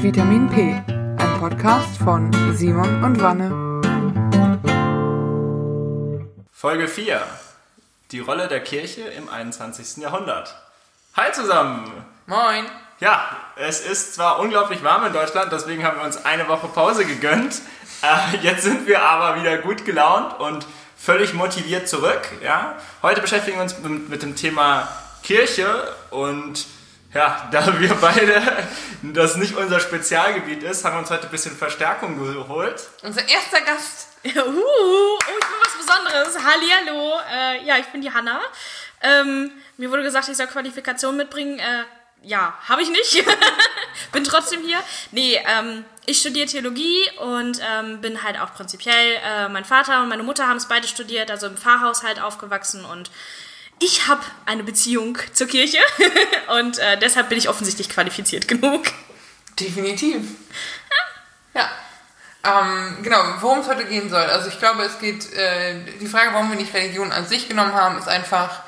Vitamin P, ein Podcast von Simon und Wanne. Folge 4. Die Rolle der Kirche im 21. Jahrhundert. Hi zusammen! Moin. Ja, es ist zwar unglaublich warm in Deutschland, deswegen haben wir uns eine Woche Pause gegönnt. Äh, jetzt sind wir aber wieder gut gelaunt und völlig motiviert zurück. Ja? Heute beschäftigen wir uns mit, mit dem Thema Kirche und ja, da wir beide das nicht unser Spezialgebiet ist, haben wir uns heute ein bisschen Verstärkung geholt. Unser erster Gast. Uh, oh, ich bin was Besonderes. Hallihallo. Äh, ja, ich bin die Hanna. Ähm, mir wurde gesagt, ich soll Qualifikation mitbringen. Äh, ja, habe ich nicht. bin trotzdem hier. Nee, ähm, ich studiere Theologie und ähm, bin halt auch prinzipiell, äh, mein Vater und meine Mutter haben es beide studiert, also im Pfarrhaushalt aufgewachsen und ich habe eine Beziehung zur Kirche und äh, deshalb bin ich offensichtlich qualifiziert genug. Definitiv. Ja. Ähm, genau, worum es heute gehen soll. Also ich glaube, es geht, äh, die Frage, warum wir nicht Religion an sich genommen haben, ist einfach,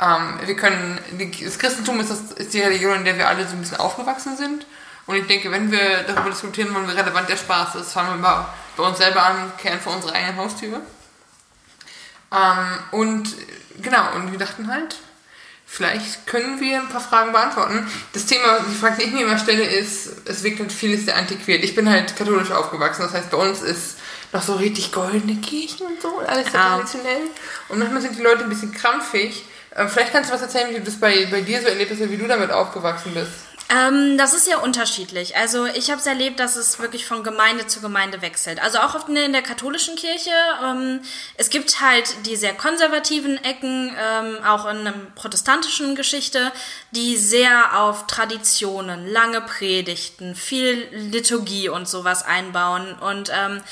ähm, wir können, das Christentum ist, das, ist die Religion, in der wir alle so ein bisschen aufgewachsen sind. Und ich denke, wenn wir darüber diskutieren wollen, wie relevant der Spaß ist, fangen wir mal bei uns selber an, kehren vor unsere eigene Haustür. Ähm, und genau, und wir dachten halt, vielleicht können wir ein paar Fragen beantworten. Das Thema, die Frage, die ich mir immer stelle, ist, es wirkt halt vieles sehr antiquiert. Ich bin halt katholisch aufgewachsen, das heißt, bei uns ist noch so richtig goldene Kirchen und so, alles sehr Ja. traditionell. Und manchmal sind die Leute ein bisschen krampfig. Ähm, vielleicht kannst du was erzählen, wie du das bei, bei dir so erlebt hast, wie du damit aufgewachsen bist. Ähm, das ist ja unterschiedlich. Also ich habe es erlebt, dass es wirklich von Gemeinde zu Gemeinde wechselt. Also auch oft in der katholischen Kirche. Ähm, es gibt halt die sehr konservativen Ecken, ähm, auch in der protestantischen Geschichte, die sehr auf Traditionen, lange Predigten, viel Liturgie und sowas einbauen. Und ähm,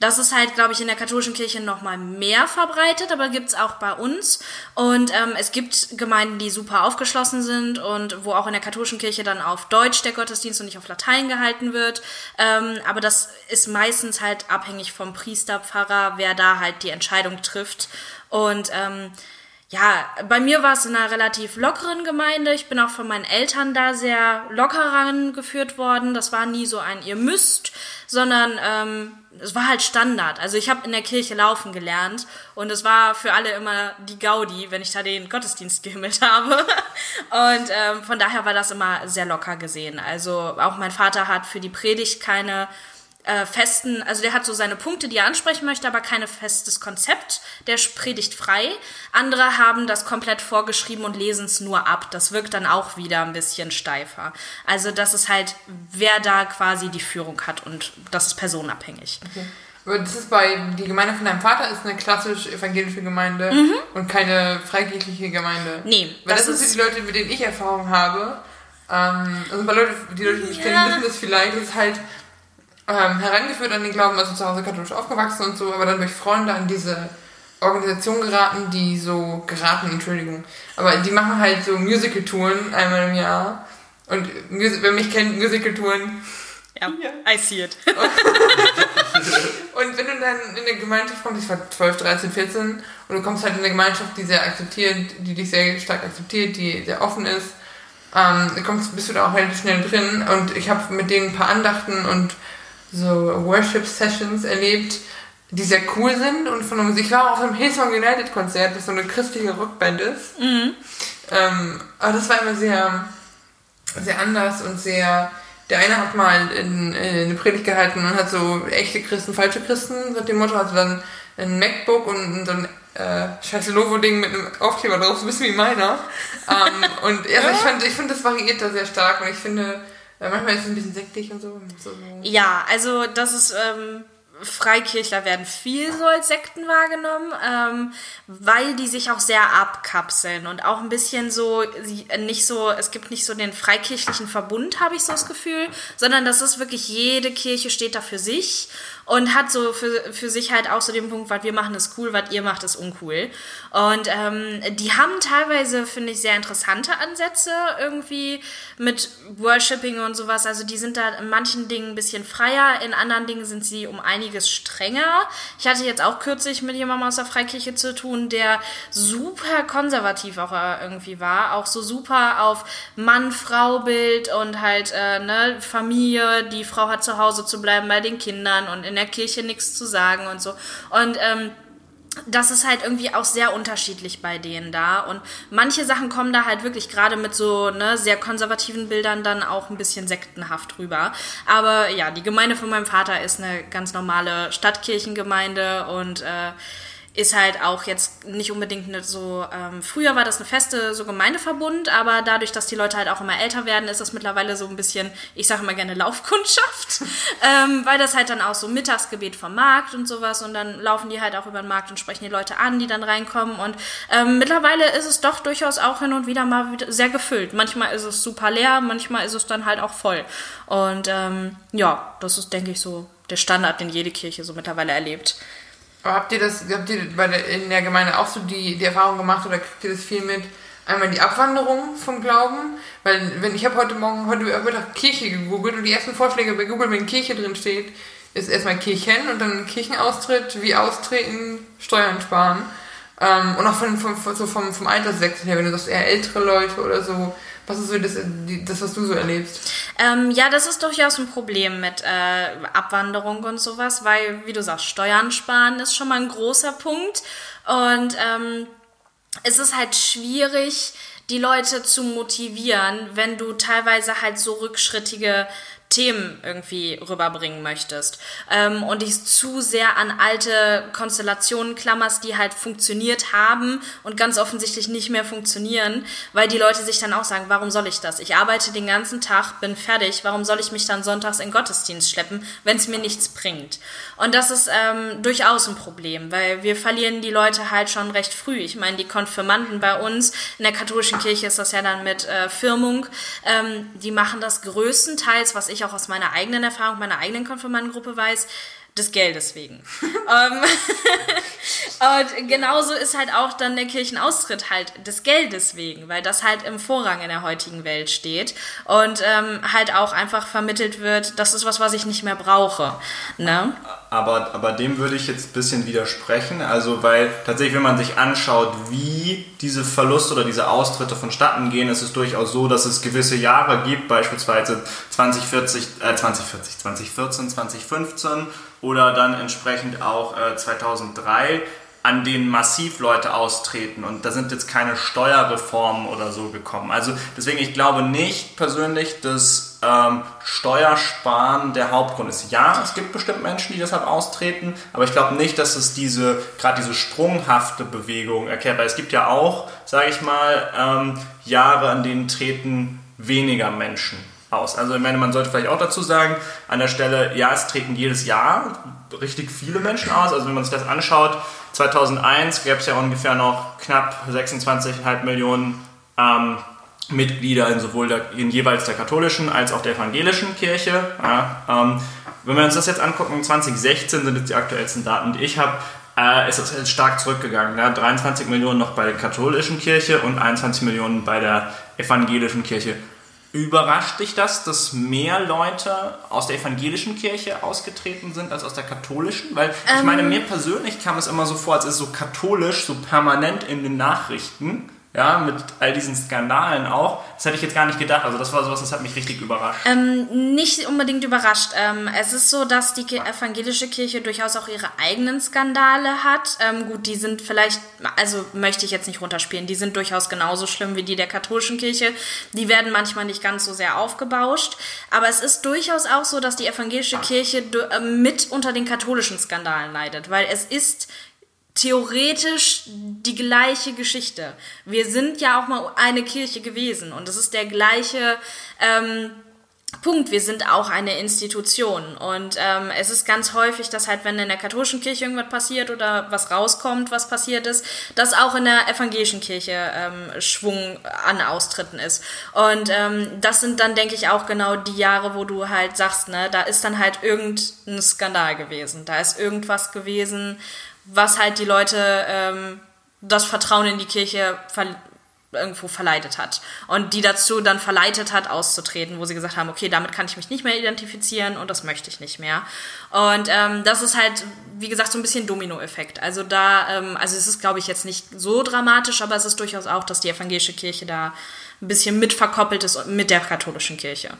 das ist halt, glaube ich, in der katholischen Kirche noch mal mehr verbreitet, aber gibt's auch bei uns. Und ähm, es gibt Gemeinden, die super aufgeschlossen sind und wo auch in der katholischen Kirche dann auf Deutsch der Gottesdienst und nicht auf Latein gehalten wird. Ähm, aber das ist meistens halt abhängig vom Priester, Pfarrer, wer da halt die Entscheidung trifft. Und ähm, ja, bei mir war es in einer relativ lockeren Gemeinde. Ich bin auch von meinen Eltern da sehr locker rangeführt worden. Das war nie so ein ihr müsst, sondern ähm, es war halt Standard. Also ich habe in der Kirche laufen gelernt und es war für alle immer die Gaudi, wenn ich da den Gottesdienst gehimmelt habe. Und ähm, von daher war das immer sehr locker gesehen. Also auch mein Vater hat für die Predigt keine äh, festen, also der hat so seine Punkte, die er ansprechen möchte, aber kein festes Konzept. Der predigt frei. Andere haben das komplett vorgeschrieben und lesen es nur ab. Das wirkt dann auch wieder ein bisschen steifer. Also das ist halt, wer da quasi die Führung hat und das ist personenabhängig. Aber das ist bei, die Gemeinde von deinem Vater ist eine klassisch evangelische Gemeinde und keine freikirchliche Gemeinde. Nee, Weil das, das sind ist- die Leute, mit denen ich Erfahrung habe. Ähm, also bei Leute, die Leute, die mich kennen, wissen das vielleicht. Ist halt ähm, herangeführt an den Glauben, also zu Hause katholisch aufgewachsen und so, aber dann durch Freunde an diese Organisation geraten, die so geraten, Entschuldigung. Aber die machen halt so Musical-Touren einmal im Jahr. Und wer mich kennt, Musical-Touren Ja, I see it. Und wenn du dann in eine Gemeinschaft kommst, ich war 12, 13, 14, und du kommst halt in eine Gemeinschaft, die sehr akzeptiert, die dich sehr stark akzeptiert, die sehr offen ist, ähm, kommst, bist du da auch relativ schnell drin. Und ich habe mit denen ein paar Andachten und so Worship-Sessions erlebt, die sehr cool sind und von der Musik. Ich war auch auf einem Hillsong United Konzert, das so eine christliche Rockband ist. Ähm, aber das war immer sehr, sehr anders und sehr. Der eine hat mal in, in eine Predigt gehalten und hat so echte Christen, falsche Christen, mit dem Motto hatte dann ein MacBook und so ein äh, scheiß Lovo-Ding mit einem Aufkleber drauf, so ein bisschen wie meiner. ähm, und also ich fand, ich finde, das variiert da sehr stark und ich finde, äh, manchmal ist es ein bisschen sektig und so. so. Ja, also das ist, ähm, Freikirchler werden viel so als Sekten wahrgenommen, ähm, weil die sich auch sehr abkapseln und auch ein bisschen so, sie- nicht so, es gibt nicht so den freikirchlichen Verbund, habe ich so das Gefühl, sondern das ist wirklich, jede Kirche steht da für sich und hat so für, für sich halt auch so den Punkt, was wir machen ist cool, was ihr macht ist uncool. Und ähm, die haben teilweise, finde ich, sehr interessante Ansätze irgendwie mit Worshipping und sowas. Also die sind da in manchen Dingen ein bisschen freier, in anderen Dingen sind sie um einiges strenger. Ich hatte jetzt auch kürzlich mit jemandem aus der Freikirche zu tun, der super konservativ auch äh, irgendwie war, auch so super auf Mann-Frau-Bild und halt äh, ne, Familie, die Frau hat zu Hause zu bleiben bei den Kindern und in der Kirche nichts zu sagen und so. Und ähm, das ist halt irgendwie auch sehr unterschiedlich bei denen da. Und manche Sachen kommen da halt wirklich gerade mit so ne, sehr konservativen Bildern dann auch ein bisschen sektenhaft rüber. Aber ja, die Gemeinde von meinem Vater ist eine ganz normale Stadtkirchengemeinde und äh, ist halt auch jetzt nicht unbedingt eine so, ähm, früher war das eine feste so Gemeindeverbund, aber dadurch, dass die Leute halt auch immer älter werden, ist das mittlerweile so ein bisschen, ich sage immer gerne Laufkundschaft, ähm, weil das halt dann auch so Mittagsgebet vom Markt und sowas und dann laufen die halt auch über den Markt und sprechen die Leute an, die dann reinkommen und ähm, mittlerweile ist es doch durchaus auch hin und wieder mal wieder sehr gefüllt. Manchmal ist es super leer, manchmal ist es dann halt auch voll und ähm, ja, das ist, denke ich, so der Standard, den jede Kirche so mittlerweile erlebt. Aber habt ihr das, habt ihr bei der, in der Gemeinde auch so die, die Erfahrung gemacht oder kriegt ihr das viel mit? Einmal die Abwanderung vom Glauben, weil wenn ich habe heute Morgen, heute Mittag Kirche gegoogelt und die ersten Vorschläge bei Google, wenn Kirche drin steht, ist erstmal Kirchen und dann Kirchenaustritt, wie austreten, Steuern sparen. Ähm, und auch von, von, so vom, vom Alterswechsel her, wenn du sagst, eher ältere Leute oder so, was ist so das, das was du so erlebst? Ähm, ja, das ist durchaus ein Problem mit äh, Abwanderung und sowas, weil, wie du sagst, Steuern sparen ist schon mal ein großer Punkt. Und ähm, es ist halt schwierig, die Leute zu motivieren, wenn du teilweise halt so rückschrittige Themen irgendwie rüberbringen möchtest ähm, und dich zu sehr an alte Konstellationen klammerst, die halt funktioniert haben und ganz offensichtlich nicht mehr funktionieren, weil die Leute sich dann auch sagen, warum soll ich das? Ich arbeite den ganzen Tag, bin fertig, warum soll ich mich dann sonntags in Gottesdienst schleppen, wenn es mir nichts bringt? Und das ist ähm, durchaus ein Problem, weil wir verlieren die Leute halt schon recht früh. Ich meine, die Konfirmanden bei uns, in der katholischen Kirche ist das ja dann mit äh, Firmung, ähm, die machen das größtenteils, was ich ich auch aus meiner eigenen Erfahrung, meiner eigenen Konfirmandengruppe weiß, des Geldes wegen. ähm, und genauso ist halt auch dann der Kirchenaustritt halt des Geldes wegen, weil das halt im Vorrang in der heutigen Welt steht und ähm, halt auch einfach vermittelt wird, das ist was, was ich nicht mehr brauche. Ne? Aber, aber dem würde ich jetzt ein bisschen widersprechen, also weil tatsächlich, wenn man sich anschaut, wie diese Verluste oder diese Austritte vonstatten gehen, ist es durchaus so, dass es gewisse Jahre gibt, beispielsweise 2040, äh, 2040, 2014, 2015 oder dann entsprechend auch äh, 2003, an denen massiv Leute austreten und da sind jetzt keine Steuerreformen oder so gekommen. Also deswegen, ich glaube nicht persönlich, dass ähm, Steuersparen der Hauptgrund ist. Ja, es gibt bestimmt Menschen, die deshalb austreten, aber ich glaube nicht, dass es diese, gerade diese sprunghafte Bewegung erklärt, weil es gibt ja auch, sage ich mal, ähm, Jahre, an denen treten weniger Menschen aus. Also ich meine, man sollte vielleicht auch dazu sagen, an der Stelle, ja, es treten jedes Jahr richtig viele Menschen aus. Also wenn man sich das anschaut, 2001 gab es ja ungefähr noch knapp 26,5 Millionen ähm, Mitglieder in sowohl der, in jeweils der katholischen als auch der evangelischen Kirche. Ja, ähm, wenn wir uns das jetzt angucken, 2016 sind jetzt die aktuellsten Daten, die ich habe, äh, ist das stark zurückgegangen. Ja, 23 Millionen noch bei der katholischen Kirche und 21 Millionen bei der evangelischen Kirche. Überrascht dich das, dass mehr Leute aus der evangelischen Kirche ausgetreten sind als aus der katholischen? Weil ich ähm, meine, mir persönlich kam es immer so vor, als ist so katholisch, so permanent in den Nachrichten ja, mit all diesen Skandalen auch. Das hätte ich jetzt gar nicht gedacht. Also das war sowas, das hat mich richtig überrascht. Ähm, nicht unbedingt überrascht. Ähm, es ist so, dass die evangelische Kirche durchaus auch ihre eigenen Skandale hat. Ähm, gut, die sind vielleicht, also möchte ich jetzt nicht runterspielen, die sind durchaus genauso schlimm wie die der katholischen Kirche. Die werden manchmal nicht ganz so sehr aufgebauscht. Aber es ist durchaus auch so, dass die evangelische Kirche äh, mit unter den katholischen Skandalen leidet. Weil es ist theoretisch die gleiche Geschichte. Wir sind ja auch mal eine Kirche gewesen und es ist der gleiche, ähm, Punkt, wir sind auch eine Institution. Und ähm, es ist ganz häufig, dass halt, wenn in der katholischen Kirche irgendwas passiert oder was rauskommt, was passiert ist, dass auch in der evangelischen Kirche ähm, Schwung an Austritten ist. Und ähm, das sind dann, denke ich, auch genau die Jahre, wo du halt sagst, ne, da ist dann halt irgendein Skandal gewesen. Da ist irgendwas gewesen, was halt die Leute ähm, das Vertrauen in die Kirche ver irgendwo verleitet hat und die dazu dann verleitet hat, auszutreten, wo sie gesagt haben, okay, damit kann ich mich nicht mehr identifizieren und das möchte ich nicht mehr. Und ähm, das ist halt, wie gesagt, so ein bisschen Dominoeffekt. Also da, ähm, also es ist, glaube ich, jetzt nicht so dramatisch, aber es ist durchaus auch, dass die evangelische Kirche da ein bisschen mit verkoppelt ist mit der katholischen Kirche.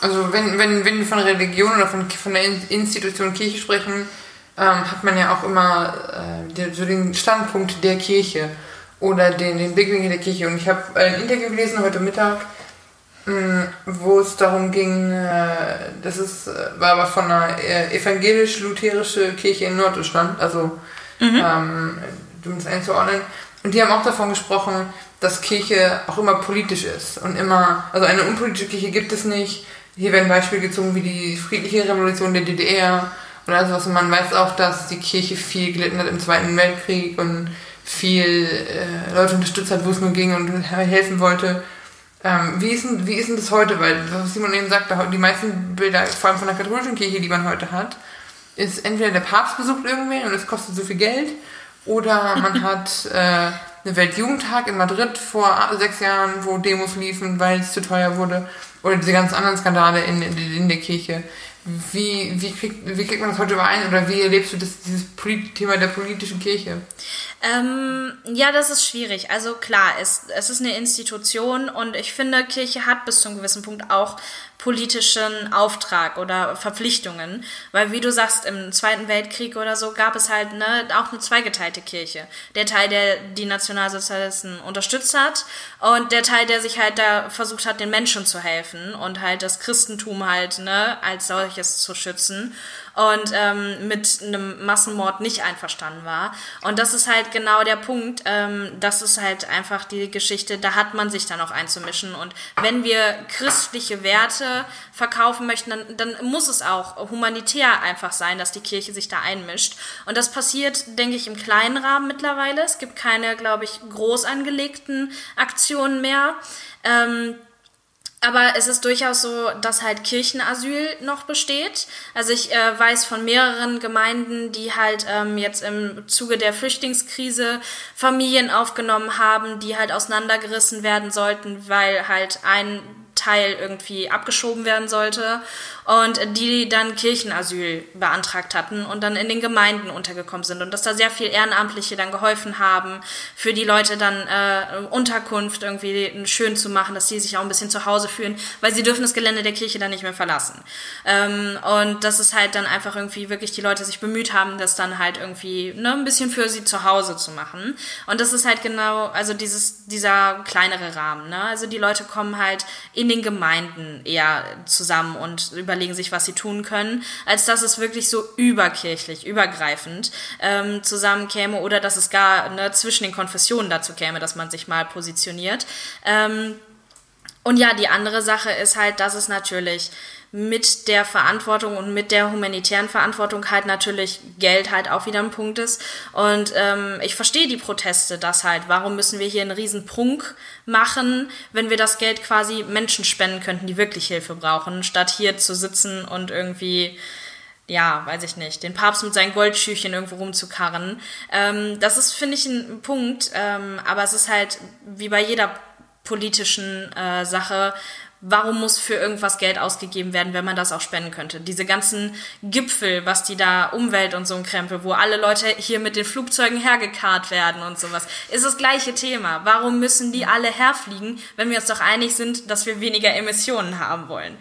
Also wenn, wenn, wenn wir von Religion oder von, von der Institution Kirche sprechen, ähm, hat man ja auch immer äh, so den Standpunkt der Kirche oder den, den Blickwinkel der Kirche. Und ich habe ein Interview gelesen heute Mittag, mh, mm, wo es darum ging, äh, das ist, äh, war aber von einer äh, evangelisch-lutherische Kirche in Norddeutschland, also mhm. ähm, um es einzuordnen. Und die haben auch davon gesprochen, dass Kirche auch immer politisch ist und immer, also eine unpolitische Kirche gibt es nicht. Hier werden Beispiele gezogen wie die friedliche Revolution der DDR und also was man weiß auch, dass die Kirche viel gelitten hat im Zweiten Weltkrieg und viel äh, Leute unterstützt hat, wo es nur ging und helfen wollte. Ähm, wie, ist denn, wie ist denn das heute? Weil, was Simon eben sagte, die meisten Bilder, vor allem von der katholischen Kirche, die man heute hat, ist entweder der Papst besucht irgendwen und es kostet so viel Geld, oder man hat äh, eine Weltjugendtag in Madrid vor sechs Jahren, wo Demos liefen, weil es zu teuer wurde, oder diese ganz anderen Skandale in, in, in der Kirche. Wie, wie, kriegt, wie kriegt man das heute überein oder wie erlebst du das, dieses Thema der politischen Kirche? Ähm, ja, das ist schwierig. Also klar, es, es ist eine Institution und ich finde, Kirche hat bis zu einem gewissen Punkt auch politischen Auftrag oder Verpflichtungen. Weil wie du sagst, im Zweiten Weltkrieg oder so gab es halt ne, auch eine zweigeteilte Kirche. Der Teil, der die Nationalsozialisten unterstützt hat und der Teil, der sich halt da versucht hat, den Menschen zu helfen und halt das Christentum halt ne, als solches zu schützen und ähm, mit einem Massenmord nicht einverstanden war. Und das ist halt genau der Punkt. Ähm, das ist halt einfach die Geschichte, da hat man sich dann auch einzumischen. Und wenn wir christliche Werte verkaufen möchten, dann, dann muss es auch humanitär einfach sein, dass die Kirche sich da einmischt. Und das passiert, denke ich, im kleinen Rahmen mittlerweile. Es gibt keine, glaube ich, groß angelegten Aktionen mehr. Ähm, aber es ist durchaus so, dass halt Kirchenasyl noch besteht. Also ich äh, weiß von mehreren Gemeinden, die halt ähm, jetzt im Zuge der Flüchtlingskrise Familien aufgenommen haben, die halt auseinandergerissen werden sollten, weil halt ein Teil irgendwie abgeschoben werden sollte und die dann Kirchenasyl beantragt hatten und dann in den Gemeinden untergekommen sind und dass da sehr viel Ehrenamtliche dann geholfen haben, für die Leute dann äh, Unterkunft irgendwie schön zu machen, dass die sich auch ein bisschen zu Hause fühlen, weil sie dürfen das Gelände der Kirche dann nicht mehr verlassen. Ähm, und das ist halt dann einfach irgendwie wirklich die Leute sich bemüht haben, das dann halt irgendwie ne, ein bisschen für sie zu Hause zu machen. Und das ist halt genau, also dieses, dieser kleinere Rahmen. Ne? Also die Leute kommen halt in den Gemeinden eher zusammen und über überlegen sich, was sie tun können, als dass es wirklich so überkirchlich, übergreifend ähm, zusammenkäme oder dass es gar ne, zwischen den Konfessionen dazu käme, dass man sich mal positioniert. Ähm, und ja, die andere Sache ist halt, dass es natürlich mit der Verantwortung und mit der humanitären Verantwortung halt natürlich Geld halt auch wieder ein Punkt ist. Und ähm, ich verstehe die Proteste, das halt, warum müssen wir hier einen riesen Prunk machen, wenn wir das Geld quasi Menschen spenden könnten, die wirklich Hilfe brauchen, statt hier zu sitzen und irgendwie ja, weiß ich nicht, den Papst mit seinen Goldschüchen irgendwo rumzukarren. Ähm, das ist, finde ich, ein Punkt, ähm, aber es ist halt wie bei jeder politischen äh, Sache, warum muss für irgendwas Geld ausgegeben werden, wenn man das auch spenden könnte? Diese ganzen Gipfel, was die da Umwelt und so ein Krempel, wo alle Leute hier mit den Flugzeugen hergekarrt werden und sowas, ist das gleiche Thema. Warum müssen die alle herfliegen, wenn wir uns doch einig sind, dass wir weniger Emissionen haben wollen?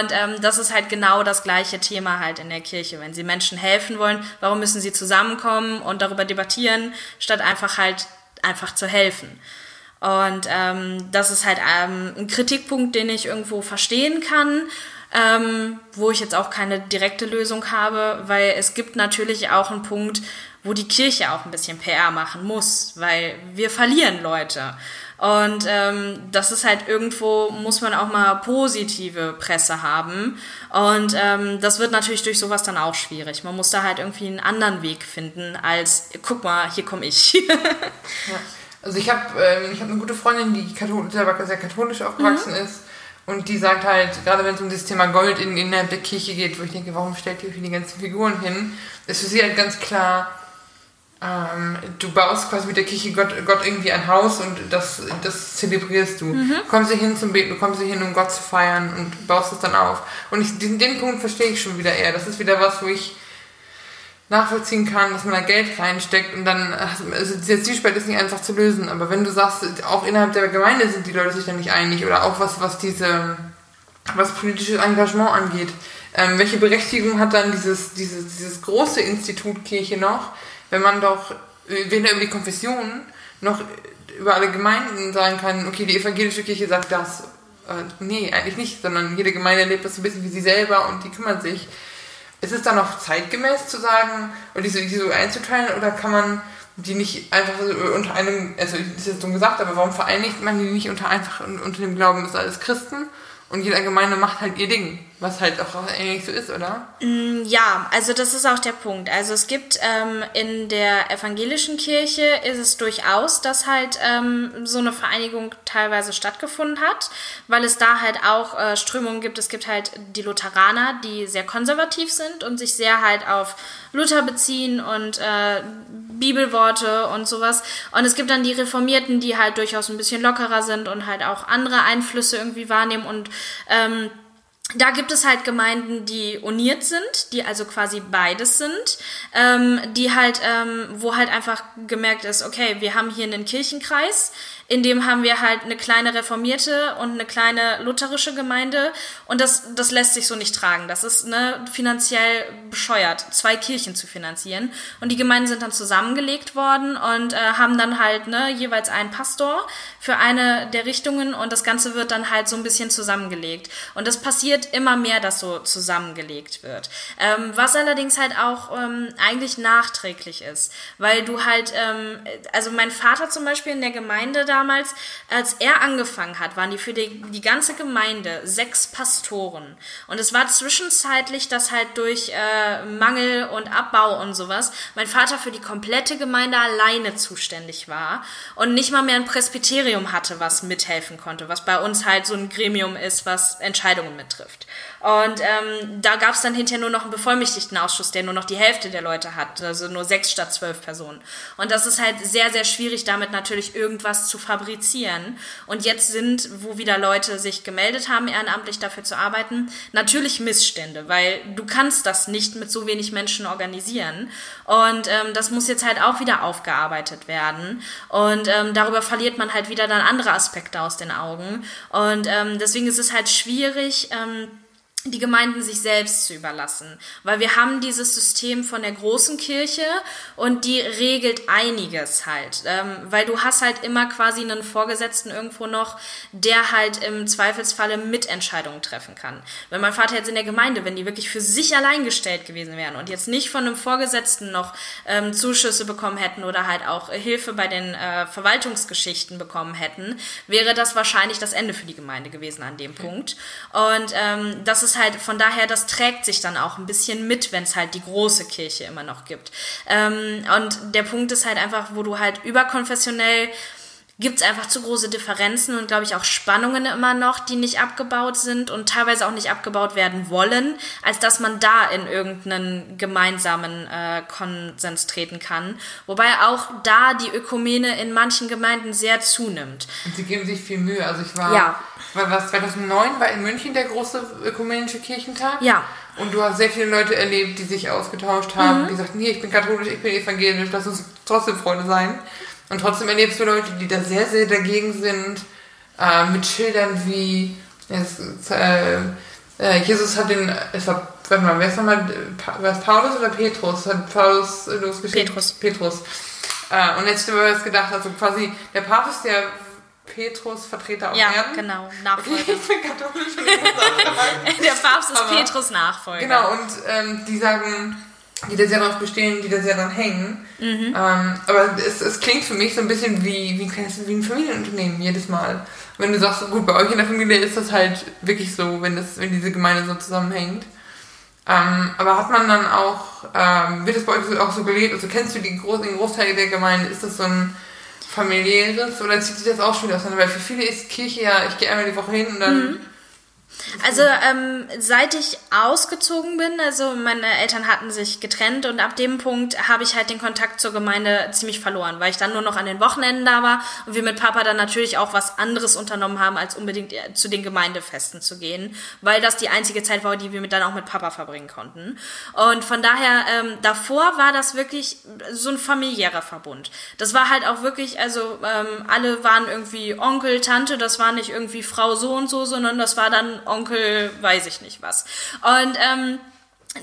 Und ähm, das ist halt genau das gleiche Thema halt in der Kirche. Wenn sie Menschen helfen wollen, warum müssen sie zusammenkommen und darüber debattieren, statt einfach halt einfach zu helfen? Und ähm, das ist halt ähm, ein Kritikpunkt, den ich irgendwo verstehen kann, ähm, wo ich jetzt auch keine direkte Lösung habe, weil es gibt natürlich auch einen Punkt, wo die Kirche auch ein bisschen PR machen muss, weil wir verlieren Leute. Und ähm, das ist halt irgendwo, muss man auch mal positive Presse haben. Und ähm, das wird natürlich durch sowas dann auch schwierig. Man muss da halt irgendwie einen anderen Weg finden, als, guck mal, hier komme ich. ja. Also ich habe ähm, hab eine gute Freundin, die katholisch, sehr katholisch aufgewachsen mhm. ist. Und die sagt halt, gerade wenn es um das Thema Gold in, innerhalb der Kirche geht, wo ich denke, warum stellt ihr hier die ganzen Figuren hin, ist für sie halt ganz klar, ähm, du baust quasi mit der Kirche Gott, Gott irgendwie ein Haus und das, das zelebrierst du. Mhm. Du kommst hier hin zum Beten, du kommst hier hin, um Gott zu feiern und baust es dann auf. Und ich, den, den Punkt verstehe ich schon wieder eher. Das ist wieder was, wo ich nachvollziehen kann, dass man da Geld reinsteckt und dann, also dieser Zwiespalt ist nicht einfach zu lösen, aber wenn du sagst, auch innerhalb der Gemeinde sind die Leute sich dann nicht einig oder auch was, was diese, was politisches Engagement angeht, ähm, welche Berechtigung hat dann dieses, dieses, dieses große Institut Kirche noch, wenn man doch weder über die Konfession noch über alle Gemeinden sagen kann, okay, die evangelische Kirche sagt das. Äh, nee, eigentlich nicht, sondern jede Gemeinde lebt das so ein bisschen wie sie selber und die kümmert sich. Ist es dann noch zeitgemäß zu sagen und diese, diese so einzuteilen oder kann man die nicht einfach so unter einem, also ist jetzt dumm gesagt, aber warum vereinigt man die nicht unter einfach unter dem Glauben, das alles Christen und jede Gemeinde macht halt ihr Ding? Was halt auch eigentlich so ist, oder? Mm, ja, also das ist auch der Punkt. Also es gibt ähm, in der evangelischen Kirche ist es durchaus, dass halt ähm, so eine Vereinigung teilweise stattgefunden hat, weil es da halt auch äh, Strömungen gibt. Es gibt halt die Lutheraner, die sehr konservativ sind und sich sehr halt auf Luther beziehen und äh, Bibelworte und sowas. Und es gibt dann die Reformierten, die halt durchaus ein bisschen lockerer sind und halt auch andere Einflüsse irgendwie wahrnehmen und ähm, da gibt es halt Gemeinden, die uniert sind, die also quasi beides sind, ähm, die halt, ähm, wo halt einfach gemerkt ist, okay, wir haben hier einen Kirchenkreis, in dem haben wir halt eine kleine reformierte und eine kleine lutherische Gemeinde und das, das lässt sich so nicht tragen. Das ist ne, finanziell bescheuert, zwei Kirchen zu finanzieren. Und die Gemeinden sind dann zusammengelegt worden und äh, haben dann halt ne, jeweils einen Pastor für eine der Richtungen und das Ganze wird dann halt so ein bisschen zusammengelegt. Und das passiert immer mehr, dass so zusammengelegt wird. Ähm, was allerdings halt auch ähm, eigentlich nachträglich ist, weil du halt, ähm, also mein Vater zum Beispiel in der Gemeinde da damals, als er angefangen hat, waren die für die, die ganze Gemeinde sechs Pastoren. Und es war zwischenzeitlich, dass halt durch äh, Mangel und Abbau und sowas mein Vater für die komplette Gemeinde alleine zuständig war und nicht mal mehr ein Presbyterium hatte, was mithelfen konnte, was bei uns halt so ein Gremium ist, was Entscheidungen mittrifft. Und ähm, da gab es dann hinterher nur noch einen Bevollmächtigtenausschuss, der nur noch die Hälfte der Leute hat, also nur sechs statt zwölf Personen. Und das ist halt sehr, sehr schwierig, damit natürlich irgendwas zu fabrizieren. Und jetzt sind, wo wieder Leute sich gemeldet haben, ehrenamtlich dafür zu arbeiten, natürlich Missstände, weil du kannst das nicht mit so wenig Menschen organisieren. Und ähm, das muss jetzt halt auch wieder aufgearbeitet werden. Und ähm, darüber verliert man halt wieder dann andere Aspekte aus den Augen. Und ähm, deswegen ist es halt schwierig, ähm, die Gemeinden sich selbst zu überlassen. Weil wir haben dieses System von der großen Kirche und die regelt einiges halt. Ähm, weil du hast halt immer quasi einen Vorgesetzten irgendwo noch, der halt im Zweifelsfalle Mitentscheidungen treffen kann. Wenn mein Vater jetzt in der Gemeinde, wenn die wirklich für sich allein gestellt gewesen wären und jetzt nicht von einem Vorgesetzten noch ähm, Zuschüsse bekommen hätten oder halt auch Hilfe bei den äh, Verwaltungsgeschichten bekommen hätten, wäre das wahrscheinlich das Ende für die Gemeinde gewesen an dem Punkt. Und ähm, das ist halt von daher, das trägt sich dann auch ein bisschen mit, wenn es halt die große Kirche immer noch gibt. Ähm, und der Punkt ist halt einfach, wo du halt überkonfessionell gibt es einfach zu große Differenzen und, glaube ich, auch Spannungen immer noch, die nicht abgebaut sind und teilweise auch nicht abgebaut werden wollen, als dass man da in irgendeinen gemeinsamen äh, Konsens treten kann. Wobei auch da die Ökumene in manchen Gemeinden sehr zunimmt. Und sie geben sich viel Mühe. Also ich war, ja. war was 2009 war in München der große ökumenische Kirchentag. Ja. Und du hast sehr viele Leute erlebt, die sich ausgetauscht haben, mhm. die sagten, nee, ich bin katholisch, ich bin evangelisch, lass uns trotzdem Freunde sein. Und trotzdem erlebst du Leute, die da sehr, sehr dagegen sind, äh, mit Schildern wie es, äh, äh, Jesus hat den, es war, warte mal, wer ist nochmal, war es Paulus oder Petrus? Hat Paulus losgeschickt? Petrus. Petrus. Äh, und jetzt habe ich gedacht, also quasi der Papst, der Petrus Vertreter auf ja, Erden. genau, Nachfolger. ich bin katholisch. der Papst ist Petrus Nachfolger. Genau, und ähm, die sagen, die da sehr drauf bestehen, die da sehr dran hängen. Mhm. Ähm, aber es, es klingt für mich so ein bisschen wie, wie, wie ein Familienunternehmen jedes Mal. Wenn du sagst, gut, bei euch in der Familie ist das halt wirklich so, wenn, das, wenn diese Gemeinde so zusammenhängt. Ähm, aber hat man dann auch, ähm, wird das bei euch auch so gelebt? Also kennst du die Groß den Großteil der Gemeinde? Ist das so ein familiäres oder zieht sich das auch schon wieder auseinander? Weil für viele ist Kirche ja, ich gehe einmal die Woche hin und dann. Mhm. Also ähm, seit ich ausgezogen bin, also meine Eltern hatten sich getrennt und ab dem Punkt habe ich halt den Kontakt zur Gemeinde ziemlich verloren, weil ich dann nur noch an den Wochenenden da war und wir mit Papa dann natürlich auch was anderes unternommen haben, als unbedingt äh, zu den Gemeindefesten zu gehen, weil das die einzige Zeit war, die wir dann auch mit Papa verbringen konnten. Und von daher, ähm, davor war das wirklich so ein familiärer Verbund. Das war halt auch wirklich, also ähm, alle waren irgendwie Onkel, Tante, das war nicht irgendwie Frau so und so, sondern das war dann Onkel, weiß ich nicht was. Und ähm,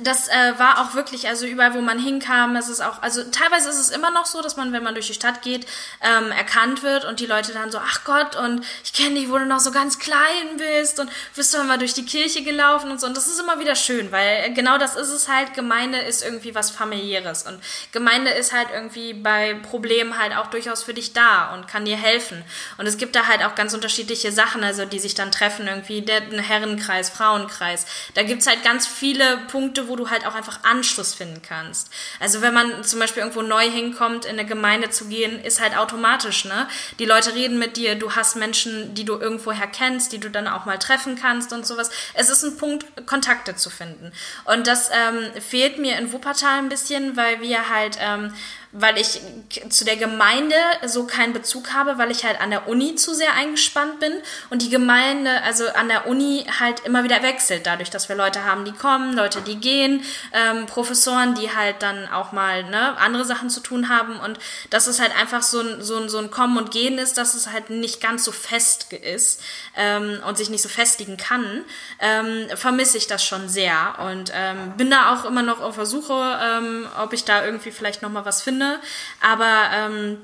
das äh, war auch wirklich, also überall, wo man hinkam, es ist auch, also teilweise ist es immer noch so, dass man, wenn man durch die Stadt geht, ähm, erkannt wird und die Leute dann so, ach Gott, und ich kenne dich, wo du noch so ganz klein bist und bist du mal durch die Kirche gelaufen und so. Und das ist immer wieder schön, weil genau das ist es halt, Gemeinde ist irgendwie was familiäres und Gemeinde ist halt irgendwie bei Problemen halt auch durchaus für dich da und kann dir helfen. Und es gibt da halt auch ganz unterschiedliche Sachen, also die sich dann treffen, irgendwie der Herrenkreis, Frauenkreis. Da gibt's halt ganz viele Punkte, wo du halt auch einfach Anschluss finden kannst. Also wenn man zum Beispiel irgendwo neu hinkommt, in eine Gemeinde zu gehen, ist halt automatisch, ne? Die Leute reden mit dir, du hast Menschen, die du irgendwoher kennst, die du dann auch mal treffen kannst und sowas. Es ist ein Punkt, Kontakte zu finden. Und das ähm, fehlt mir in Wuppertal ein bisschen, weil wir halt ähm, weil ich zu der Gemeinde so keinen Bezug habe, weil ich halt an der Uni zu sehr eingespannt bin und die Gemeinde, also an der Uni halt immer wieder wechselt, dadurch, dass wir Leute haben, die kommen, Leute, die gehen, ähm, Professoren, die halt dann auch mal ne, andere Sachen zu tun haben und dass es halt einfach so ein, so, ein, so ein Kommen und Gehen ist, dass es halt nicht ganz so fest ist ähm, und sich nicht so festigen kann, ähm, vermisse ich das schon sehr und ähm, bin da auch immer noch auf der Suche, ähm, ob ich da irgendwie vielleicht nochmal was finde Ebene. Aber ähm,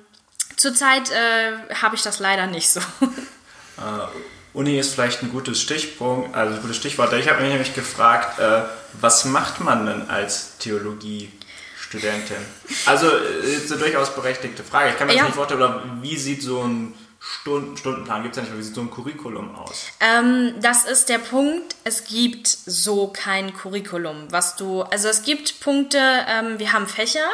zurzeit äh, habe ich das leider nicht so. Uh, Uni ist vielleicht ein gutes Stichpunkt, also ein gutes Stichwort. Ich habe mich nämlich gefragt, äh, was macht man denn als Theologiestudentin? Also äh, ist eine durchaus berechtigte Frage. Ich kann mir ja. nicht vorstellen, oder wie sieht so ein Stunden, Stundenplan gibt es ja nicht, aber wie sieht so ein Curriculum aus? Ähm, das ist der Punkt. Es gibt so kein Curriculum, was du, also es gibt Punkte, ähm, wir haben Fächer,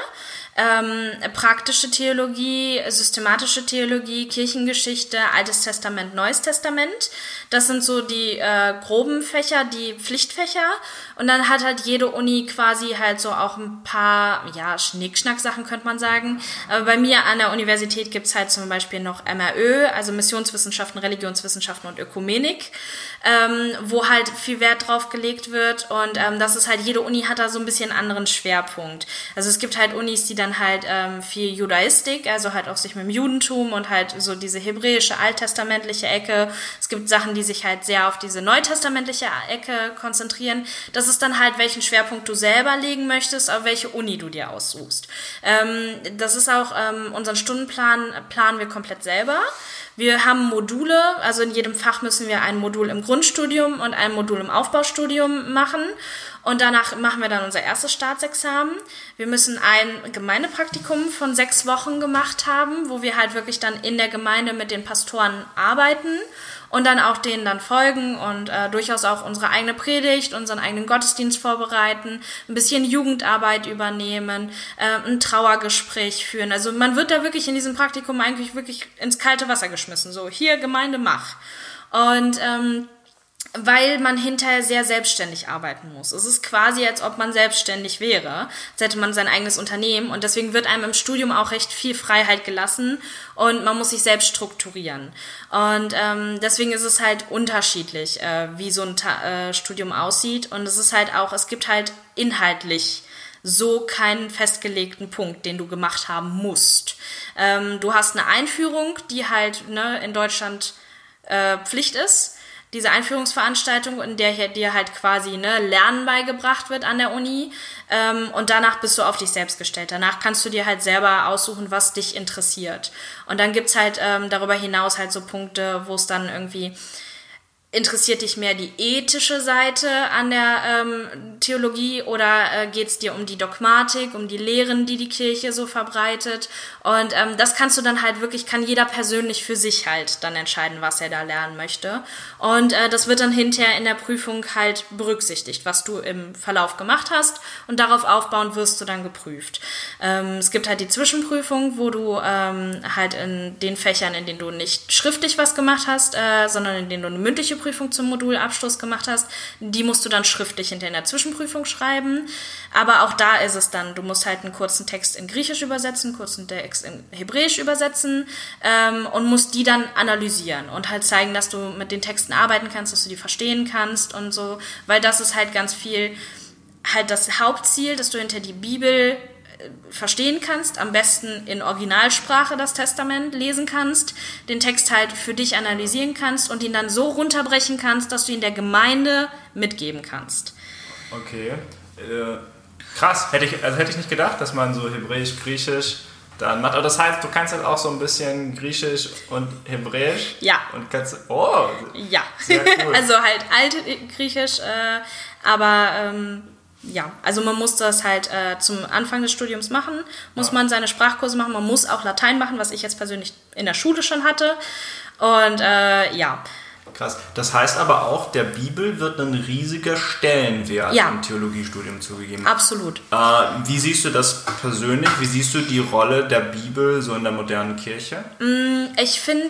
ähm, praktische Theologie, systematische Theologie, Kirchengeschichte, Altes Testament, Neues Testament. Das sind so die äh, groben Fächer, die Pflichtfächer. Und dann hat halt jede Uni quasi halt so auch ein paar, ja, Schnickschnack-Sachen könnte man sagen. Aber bei mir an der Universität gibt's halt zum Beispiel noch MRÖ, also Missionswissenschaften, Religionswissenschaften und Ökumenik ähm, wo halt viel Wert drauf gelegt wird und ähm, das ist halt, jede Uni hat da so ein bisschen anderen Schwerpunkt. Also es gibt halt Unis, die dann halt ähm, viel Judaistik, also halt auch sich mit dem Judentum und halt so diese hebräische, alttestamentliche Ecke. Es gibt Sachen, die sich halt sehr auf diese neutestamentliche Ecke konzentrieren. Das ist dann halt, welchen Schwerpunkt du selber legen möchtest, auf welche Uni du dir aussuchst. Ähm, das ist auch, ähm, unseren Stundenplan planen wir komplett selber. Wir haben Module, also in jedem Fach müssen wir ein Modul im Grundstudium und ein Modul im Aufbaustudium machen. Und danach machen wir dann unser erstes Staatsexamen. Wir müssen ein Gemeindepraktikum von sechs Wochen gemacht haben, wo wir halt wirklich dann in der Gemeinde mit den Pastoren arbeiten und dann auch denen dann folgen und äh, durchaus auch unsere eigene Predigt, unseren eigenen Gottesdienst vorbereiten, ein bisschen Jugendarbeit übernehmen, äh, ein Trauergespräch führen. Also man wird da wirklich in diesem Praktikum eigentlich wirklich ins kalte Wasser geschmissen. So, hier Gemeinde, mach. Und ähm, weil man hinterher sehr selbstständig arbeiten muss. Es ist quasi, als ob man selbstständig wäre, als hätte man sein eigenes Unternehmen und deswegen wird einem im Studium auch recht viel Freiheit gelassen und man muss sich selbst strukturieren. Und ähm, deswegen ist es halt unterschiedlich, äh, wie so ein Ta äh, Studium aussieht und es ist halt auch, es gibt halt inhaltlich so keinen festgelegten Punkt, den du gemacht haben musst. Ähm, du hast eine Einführung, die halt ne, in Deutschland äh, Pflicht ist diese Einführungsveranstaltung, in der dir halt quasi ne, Lernen beigebracht wird an der Uni. Ähm, und danach bist du auf dich selbst gestellt. Danach kannst du dir halt selber aussuchen, was dich interessiert. Und dann gibt's halt ähm, darüber hinaus halt so Punkte, wo es dann irgendwie interessiert dich mehr die ethische Seite an der ähm, Theologie oder äh, geht es dir um die Dogmatik, um die Lehren, die die Kirche so verbreitet? Und ähm, das kannst du dann halt wirklich, kann jeder persönlich für sich halt dann entscheiden, was er da lernen möchte. Und äh, das wird dann hinterher in der Prüfung halt berücksichtigt, was du im Verlauf gemacht hast und darauf aufbauend wirst du dann geprüft. Ähm, es gibt halt die Zwischenprüfung, wo du ähm, halt in den Fächern, in denen du nicht schriftlich was gemacht hast, äh, sondern in denen du eine mündliche Prüfung zum Modulabschluss gemacht hast, die musst du dann schriftlich hinter in der Zwischenprüfung schreiben. Aber auch da ist es dann, du musst halt einen kurzen Text in Griechisch übersetzen, einen kurzen Text in Hebräisch übersetzen ähm, und musst die dann analysieren und halt zeigen, dass du mit den Texten arbeiten kannst, dass du die verstehen kannst und so, weil das ist halt ganz viel halt das Hauptziel, dass du hinter die Bibel verstehen kannst, am besten in Originalsprache das Testament lesen kannst, den Text halt für dich analysieren kannst und ihn dann so runterbrechen kannst, dass du ihn der Gemeinde mitgeben kannst. Okay. Äh, krass, hätte ich, also hätte ich nicht gedacht, dass man so Hebräisch, Griechisch dann macht. Aber das heißt, du kannst halt auch so ein bisschen Griechisch und Hebräisch. Ja. Und kannst. Oh! Ja. Cool. also halt alte Griechisch, äh, aber. Ähm, ja, also man muss das halt äh, zum Anfang des Studiums machen, muss ja. man seine Sprachkurse machen, man muss auch Latein machen, was ich jetzt persönlich in der Schule schon hatte. Und äh, ja. Krass. Das heißt aber auch, der Bibel wird ein riesiger Stellenwert ja. im Theologiestudium zugegeben. Absolut. Äh, wie siehst du das persönlich? Wie siehst du die Rolle der Bibel so in der modernen Kirche? Mm, ich finde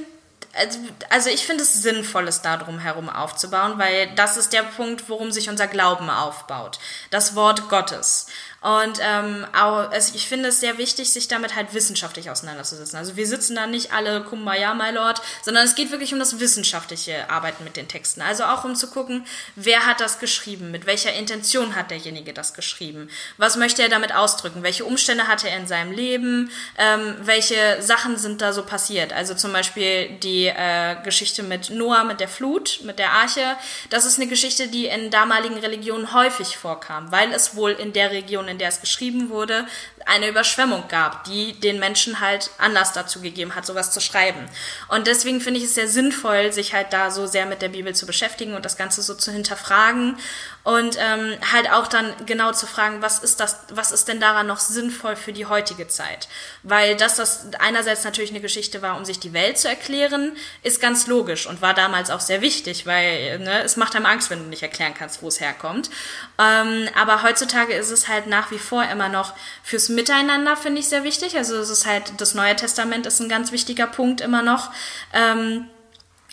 also, also ich finde es sinnvoll, es da drum herum aufzubauen, weil das ist der Punkt, worum sich unser Glauben aufbaut. Das Wort Gottes. Und ähm, auch, also ich finde es sehr wichtig, sich damit halt wissenschaftlich auseinanderzusetzen. Also wir sitzen da nicht alle Kumbaya, my Lord, sondern es geht wirklich um das wissenschaftliche Arbeiten mit den Texten. Also auch um zu gucken, wer hat das geschrieben, mit welcher Intention hat derjenige das geschrieben, was möchte er damit ausdrücken, welche Umstände hatte er in seinem Leben, ähm, welche Sachen sind da so passiert. Also zum Beispiel die äh, Geschichte mit Noah, mit der Flut, mit der Arche. Das ist eine Geschichte, die in damaligen Religionen häufig vorkam, weil es wohl in der Region, in in der es geschrieben wurde, eine Überschwemmung gab, die den Menschen halt Anlass dazu gegeben hat, sowas zu schreiben. Und deswegen finde ich es sehr sinnvoll, sich halt da so sehr mit der Bibel zu beschäftigen und das Ganze so zu hinterfragen und ähm, halt auch dann genau zu fragen, was ist das, was ist denn daran noch sinnvoll für die heutige Zeit? Weil dass das einerseits natürlich eine Geschichte war, um sich die Welt zu erklären, ist ganz logisch und war damals auch sehr wichtig, weil ne, es macht einem Angst, wenn du nicht erklären kannst, wo es herkommt. Ähm, aber heutzutage ist es halt nach wie vor immer noch fürs Miteinander finde ich sehr wichtig. Also es ist halt, das Neue Testament ist ein ganz wichtiger Punkt immer noch. Ähm,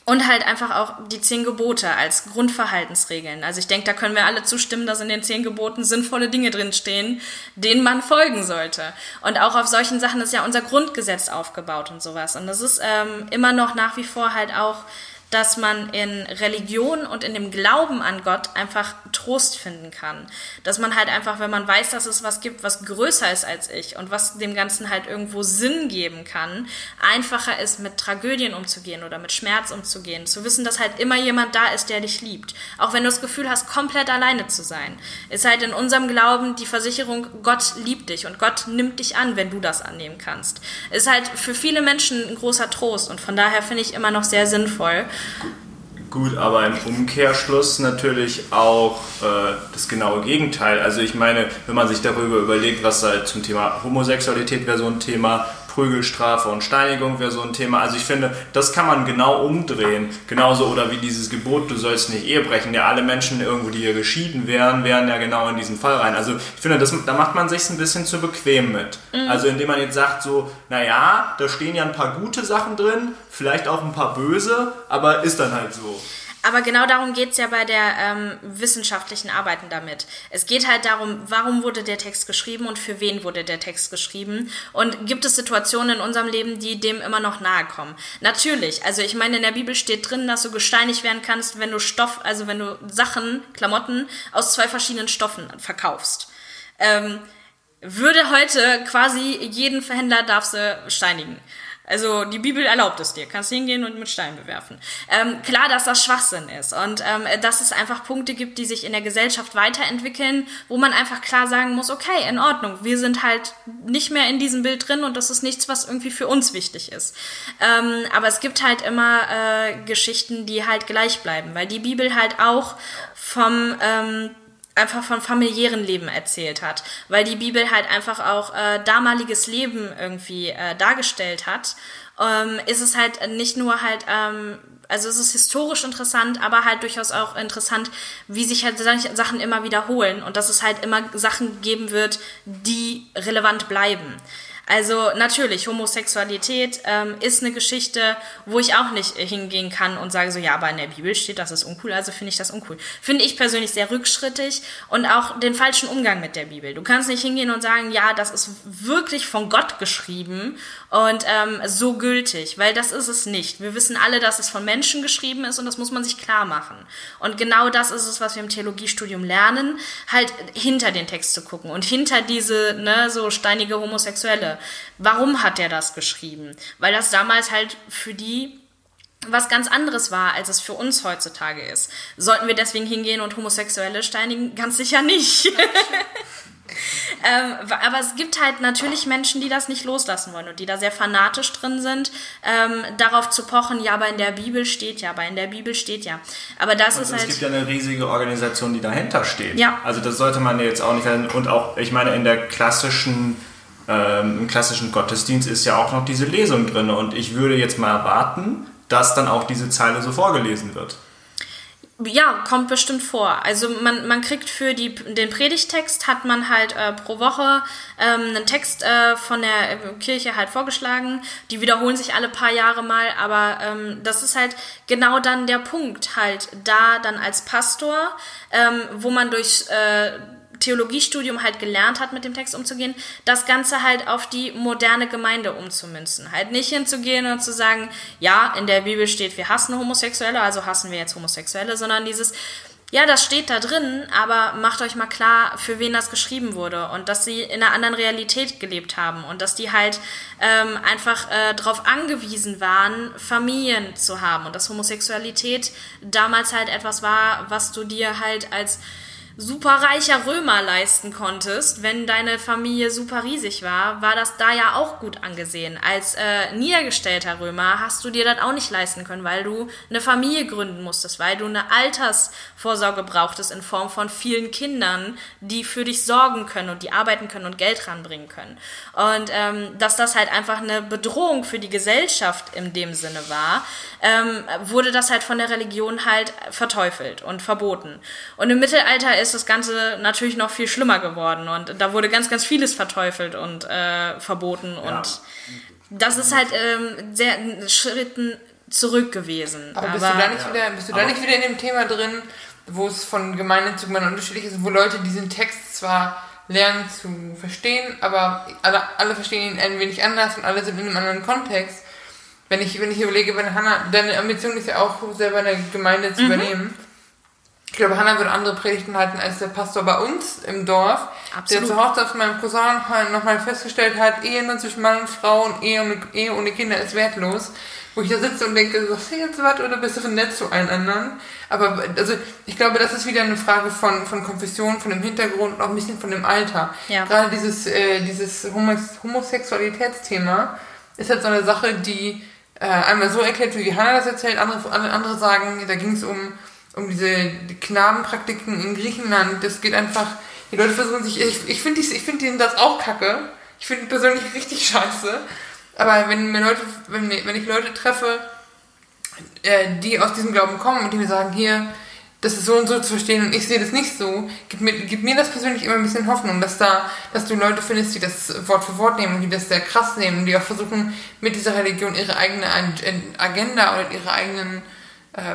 und halt einfach auch die zehn Gebote als Grundverhaltensregeln. Also ich denke, da können wir alle zustimmen, dass in den zehn Geboten sinnvolle Dinge drinstehen, denen man folgen sollte. Und auch auf solchen Sachen ist ja unser Grundgesetz aufgebaut und sowas. Und das ist ähm, immer noch nach wie vor halt auch dass man in Religion und in dem Glauben an Gott einfach Trost finden kann. Dass man halt einfach, wenn man weiß, dass es was gibt, was größer ist als ich und was dem Ganzen halt irgendwo Sinn geben kann, einfacher ist, mit Tragödien umzugehen oder mit Schmerz umzugehen. Zu wissen, dass halt immer jemand da ist, der dich liebt. Auch wenn du das Gefühl hast, komplett alleine zu sein. Ist halt in unserem Glauben die Versicherung, Gott liebt dich und Gott nimmt dich an, wenn du das annehmen kannst. Ist halt für viele Menschen ein großer Trost und von daher finde ich immer noch sehr sinnvoll. Gut, aber im Umkehrschluss natürlich auch äh, das genaue Gegenteil. Also ich meine, wenn man sich darüber überlegt, was halt zum Thema Homosexualität wäre so ein Thema, Prügelstrafe und Steinigung wäre so ein Thema. Also ich finde, das kann man genau umdrehen. Genauso oder wie dieses Gebot, du sollst nicht Ehe brechen. Ja, alle Menschen irgendwo, die hier geschieden wären, wären ja genau in diesen Fall rein. Also ich finde, das, da macht man sich ein bisschen zu bequem mit. Mhm. Also indem man jetzt sagt so, naja, da stehen ja ein paar gute Sachen drin, vielleicht auch ein paar böse, aber ist dann halt so. Aber genau darum geht's ja bei der ähm, wissenschaftlichen Arbeiten damit. Es geht halt darum, warum wurde der Text geschrieben und für wen wurde der Text geschrieben. Und gibt es Situationen in unserem Leben, die dem immer noch nahe kommen? Natürlich. Also ich meine, in der Bibel steht drin, dass du gesteinigt werden kannst, wenn du Stoff, also wenn du Sachen, Klamotten aus zwei verschiedenen Stoffen verkaufst. Ähm, würde heute quasi jeden Verhändler darfst du steinigen. Also die Bibel erlaubt es dir, kannst hingehen und mit Steinen bewerfen. Ähm, klar, dass das Schwachsinn ist und ähm, dass es einfach Punkte gibt, die sich in der Gesellschaft weiterentwickeln, wo man einfach klar sagen muss, okay, in Ordnung, wir sind halt nicht mehr in diesem Bild drin und das ist nichts, was irgendwie für uns wichtig ist. Ähm, aber es gibt halt immer äh, Geschichten, die halt gleich bleiben, weil die Bibel halt auch vom ähm, einfach von familiären Leben erzählt hat, weil die Bibel halt einfach auch äh, damaliges Leben irgendwie äh, dargestellt hat, ähm, ist es halt nicht nur halt, ähm, also es ist historisch interessant, aber halt durchaus auch interessant, wie sich halt Sachen immer wiederholen und dass es halt immer Sachen geben wird, die relevant bleiben. Also natürlich, Homosexualität ähm, ist eine Geschichte, wo ich auch nicht hingehen kann und sage so, ja, aber in der Bibel steht, das ist uncool, also finde ich das uncool. Finde ich persönlich sehr rückschrittig und auch den falschen Umgang mit der Bibel. Du kannst nicht hingehen und sagen, ja, das ist wirklich von Gott geschrieben und ähm, so gültig, weil das ist es nicht. Wir wissen alle, dass es von Menschen geschrieben ist und das muss man sich klar machen. Und genau das ist es, was wir im Theologiestudium lernen, halt hinter den Text zu gucken und hinter diese, ne, so steinige Homosexuelle Warum hat er das geschrieben? Weil das damals halt für die was ganz anderes war, als es für uns heutzutage ist. Sollten wir deswegen hingehen und Homosexuelle steinigen? Ganz sicher nicht. ähm, aber es gibt halt natürlich Menschen, die das nicht loslassen wollen und die da sehr fanatisch drin sind, ähm, darauf zu pochen, ja, aber in der Bibel steht ja, aber in der Bibel steht ja. Aber das und ist es halt. Es gibt ja eine riesige Organisation, die dahinter steht. Ja. Also das sollte man jetzt auch nicht. Und auch, ich meine, in der klassischen ähm, im klassischen Gottesdienst ist ja auch noch diese Lesung drin. Und ich würde jetzt mal erwarten, dass dann auch diese Zeile so vorgelesen wird. Ja, kommt bestimmt vor. Also man, man kriegt für die, den Predigtext hat man halt äh, pro Woche ähm, einen Text äh, von der Kirche halt vorgeschlagen. Die wiederholen sich alle paar Jahre mal, aber ähm, das ist halt genau dann der Punkt halt da dann als Pastor, ähm, wo man durch äh, Theologiestudium halt gelernt hat, mit dem Text umzugehen, das Ganze halt auf die moderne Gemeinde umzumünzen. Halt nicht hinzugehen und zu sagen, ja, in der Bibel steht, wir hassen Homosexuelle, also hassen wir jetzt Homosexuelle, sondern dieses, ja, das steht da drin, aber macht euch mal klar, für wen das geschrieben wurde und dass sie in einer anderen Realität gelebt haben und dass die halt ähm, einfach äh, darauf angewiesen waren, Familien zu haben und dass Homosexualität damals halt etwas war, was du dir halt als superreicher Römer leisten konntest, wenn deine Familie super riesig war, war das da ja auch gut angesehen. Als äh, niedergestellter Römer hast du dir das auch nicht leisten können, weil du eine Familie gründen musstest, weil du eine Altersvorsorge brauchtest in Form von vielen Kindern, die für dich sorgen können und die arbeiten können und Geld ranbringen können. Und ähm, dass das halt einfach eine Bedrohung für die Gesellschaft in dem Sinne war, ähm, wurde das halt von der Religion halt verteufelt und verboten. Und im Mittelalter ist das Ganze natürlich noch viel schlimmer geworden und da wurde ganz, ganz vieles verteufelt und äh, verboten ja. und das ist halt ähm, sehr Schritten zurück gewesen. Aber, aber bist du da nicht, ja. wieder, bist du da nicht wieder in dem Thema drin, wo es von Gemeinde zu Gemeinde unterschiedlich ist, wo Leute diesen Text zwar lernen zu verstehen, aber alle, alle verstehen ihn ein wenig anders und alle sind in einem anderen Kontext. Wenn ich, wenn ich überlege, wenn Hannah, deine Ambition ist ja auch selber eine Gemeinde zu mhm. übernehmen. Ich glaube, Hannah würde andere Predigten halten als der Pastor bei uns im Dorf, Absolut. der zur Hochzeit von meinem Cousin nochmal festgestellt hat, Ehe nur zwischen Mann und Frau und Ehe ohne, Ehe ohne Kinder ist wertlos. Wo ich da sitze und denke, sagst du jetzt was oder bist du nett zu allen anderen? Aber also ich glaube, das ist wieder eine Frage von, von Konfession, von dem Hintergrund und auch ein bisschen von dem Alter. Ja. Gerade dieses, äh, dieses Homosexualitätsthema ist halt so eine Sache, die äh, einmal so erklärt, wie Hannah das erzählt, andere, andere sagen, da ging es um um diese die Knabenpraktiken in Griechenland. Das geht einfach, die Leute versuchen sich, ich, ich finde ich find den das auch kacke. Ich finde ihn persönlich richtig scheiße. Aber wenn mir Leute, wenn, wenn ich Leute treffe, äh, die aus diesem Glauben kommen und die mir sagen, hier, das ist so und so zu verstehen und ich sehe das nicht so, gibt mir, gibt mir das persönlich immer ein bisschen Hoffnung, dass da, dass du Leute findest, die das Wort für Wort nehmen und die das sehr krass nehmen, die auch versuchen, mit dieser Religion ihre eigene Agenda oder ihre eigenen äh,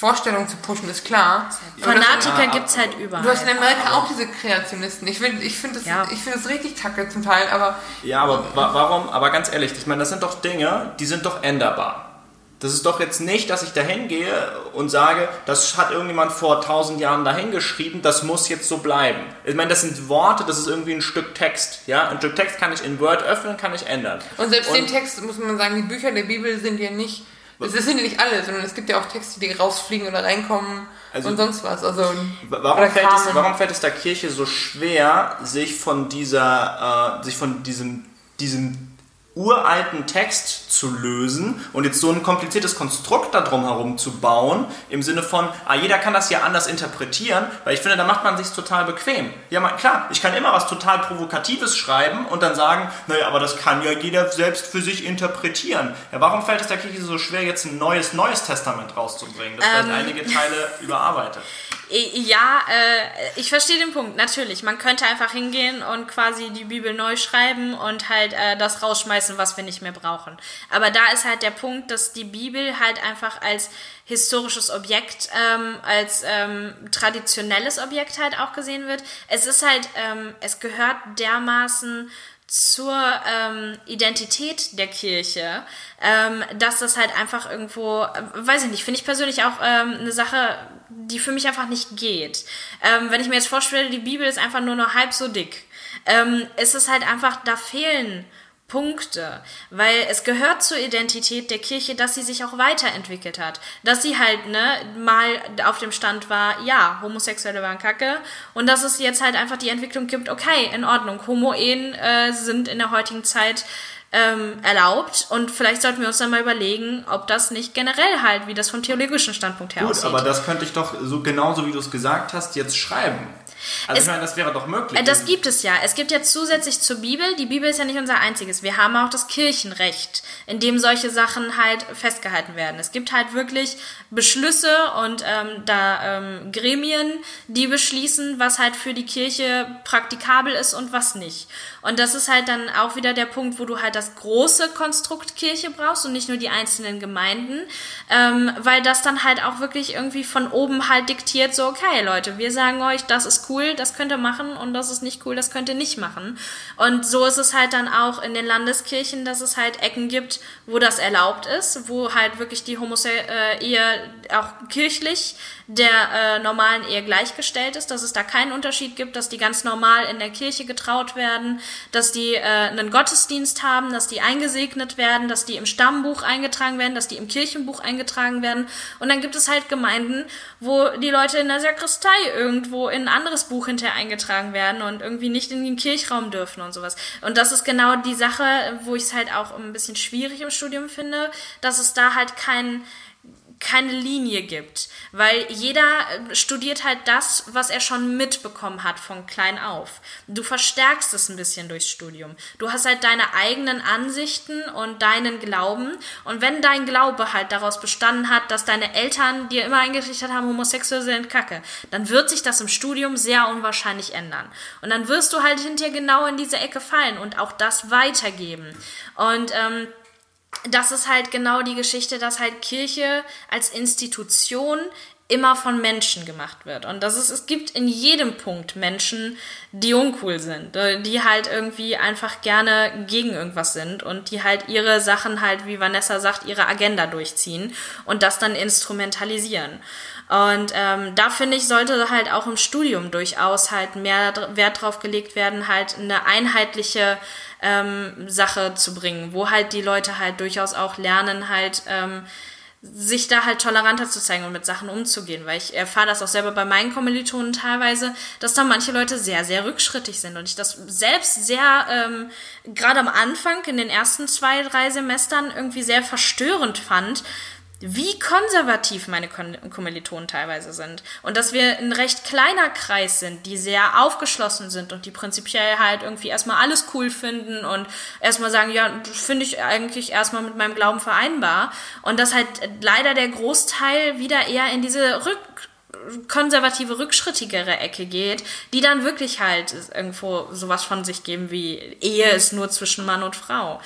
Vorstellung zu pushen, ist klar. Fanatiker gibt es halt überall. Du hast in Amerika auch diese Kreationisten. Ich finde ich find das, ja. find das richtig kacke zum Teil, aber... Ja, aber wa warum? Aber ganz ehrlich, ich meine, das sind doch Dinge, die sind doch änderbar. Das ist doch jetzt nicht, dass ich dahin gehe und sage, das hat irgendjemand vor tausend Jahren dahin geschrieben, das muss jetzt so bleiben. Ich meine, das sind Worte, das ist irgendwie ein Stück Text. Ja? Ein Stück Text kann ich in Word öffnen, kann ich ändern. Und selbst Und- den Text, muss man sagen, die Bücher der Bibel sind ja nicht, es sind ja nicht alle, sondern es gibt ja auch Texte, die rausfliegen oder reinkommen Also- und sonst was. Also, Warum fällt, es, warum fällt es der Kirche so schwer, sich von dieser, äh, sich von diesem, diesem uralten Text zu lösen und jetzt so ein kompliziertes Konstrukt da drum herum zu bauen, im Sinne von, ah, jeder kann das ja anders interpretieren, weil ich finde, da macht man sich total bequem. Ja, man, klar, ich kann immer was total Provokatives schreiben und dann sagen, naja, aber das kann ja jeder selbst für sich interpretieren. Ja, warum fällt es der Kirche so schwer, jetzt ein neues, neues Testament rauszubringen, das vielleicht einige Teile überarbeitet? Ja, äh, ich verstehe den Punkt, natürlich. Man könnte einfach hingehen und quasi die Bibel neu schreiben und halt äh, das rausschmeißen, was wir nicht mehr brauchen. Aber da ist halt der Punkt, dass die Bibel halt einfach als historisches Objekt, ähm, als ähm, traditionelles Objekt halt auch gesehen wird. Es ist halt, ähm, es gehört dermaßen zur ähm, Identität der Kirche, ähm, dass das halt einfach irgendwo, äh, weiß ich nicht, finde ich persönlich auch ähm, eine Sache, die für mich einfach nicht geht. Ähm, wenn ich mir jetzt vorstelle, die Bibel ist einfach nur noch halb so dick, ähm, ist es halt einfach, da fehlen Punkte, weil es gehört zur Identität der Kirche, dass sie sich auch weiterentwickelt hat, dass sie halt ne mal auf dem Stand war, ja, Homosexuelle waren Kacke und dass es jetzt halt einfach die Entwicklung gibt, okay, in Ordnung, Homo-Ehen äh, sind in der heutigen Zeit ähm, erlaubt und vielleicht sollten wir uns dann mal überlegen, ob das nicht generell halt, wie das vom theologischen Standpunkt her Gut, aussieht. aber das könnte ich doch so genauso wie du es gesagt hast jetzt schreiben. Also Es- ich meine, das wäre doch möglich. Äh, Das gibt es ja. Es gibt ja zusätzlich zur Bibel, die Bibel ist ja nicht unser einziges. Wir haben auch das Kirchenrecht, in dem solche Sachen halt festgehalten werden. Es gibt halt wirklich Beschlüsse und ähm, da ähm, Gremien, die beschließen, was halt für die Kirche praktikabel ist und was nicht. Und das ist halt dann auch wieder der Punkt, wo du halt das große Konstrukt Kirche brauchst und nicht nur die einzelnen Gemeinden, ähm, weil das dann halt auch wirklich irgendwie von oben halt diktiert, so, okay, Leute, wir sagen euch, das ist cool, das könnt ihr machen und das ist nicht cool, das könnt ihr nicht machen. Und so ist es halt dann auch in den Landeskirchen, dass es halt Ecken gibt, wo das erlaubt ist, wo halt wirklich die Homo-Ehe auch kirchlich der äh, normalen Ehe gleichgestellt ist, dass es da keinen Unterschied gibt, dass die ganz normal in der Kirche getraut werden, dass die äh, einen Gottesdienst haben, dass die eingesegnet werden, dass die im Stammbuch eingetragen werden, dass die im Kirchenbuch eingetragen werden. Und dann gibt es halt Gemeinden, wo die Leute in der Sakristei irgendwo in ein anderes Buch hinterher eingetragen werden und irgendwie nicht in den Kirchraum dürfen und sowas. Und das ist genau die Sache, wo ich es halt auch ein bisschen schwierig im Studium finde, dass es da halt kein keine Linie gibt, weil jeder äh, studiert halt das, was er schon mitbekommen hat von klein auf. Du verstärkst es ein bisschen durchs Studium. Du hast halt deine eigenen Ansichten und deinen Glauben und wenn dein Glaube halt daraus bestanden hat, dass deine Eltern dir immer eingerichtet haben, Homosexuelle sind Kacke, dann wird sich das im Studium sehr unwahrscheinlich ändern. Und dann wirst du halt hinterher genau in diese Ecke fallen und auch das weitergeben. Und ähm, das ist halt genau die Geschichte, dass halt Kirche als Institution immer von Menschen gemacht wird. Und das ist, es gibt in jedem Punkt Menschen, die uncool sind, äh, die halt irgendwie einfach gerne gegen irgendwas sind und die halt ihre Sachen halt, wie Vanessa sagt, ihre Agenda durchziehen und das dann instrumentalisieren. Und ähm, da finde ich, sollte halt auch im Studium durchaus halt mehr Wert drauf gelegt werden, halt eine einheitliche ähm, Sache zu bringen, wo halt die Leute halt durchaus auch lernen, halt ähm, sich da halt toleranter zu zeigen und mit Sachen umzugehen, weil ich erfahre das auch selber bei meinen Kommilitonen teilweise, dass da manche Leute sehr, sehr rückschrittig sind und ich das selbst sehr, ähm, gerade am Anfang in den ersten zwei, drei Semestern irgendwie sehr verstörend fand, wie konservativ meine Kommilitonen teilweise sind. Und dass wir ein recht kleiner Kreis sind, die sehr aufgeschlossen sind und die prinzipiell halt irgendwie erstmal alles cool finden und erstmal sagen, ja, finde ich eigentlich erstmal mit meinem Glauben vereinbar. Und dass halt leider der Großteil wieder eher in diese Rück konservative, rückschrittigere Ecke geht, die dann wirklich halt irgendwo sowas von sich geben wie Ehe ist nur zwischen Mann und Frau.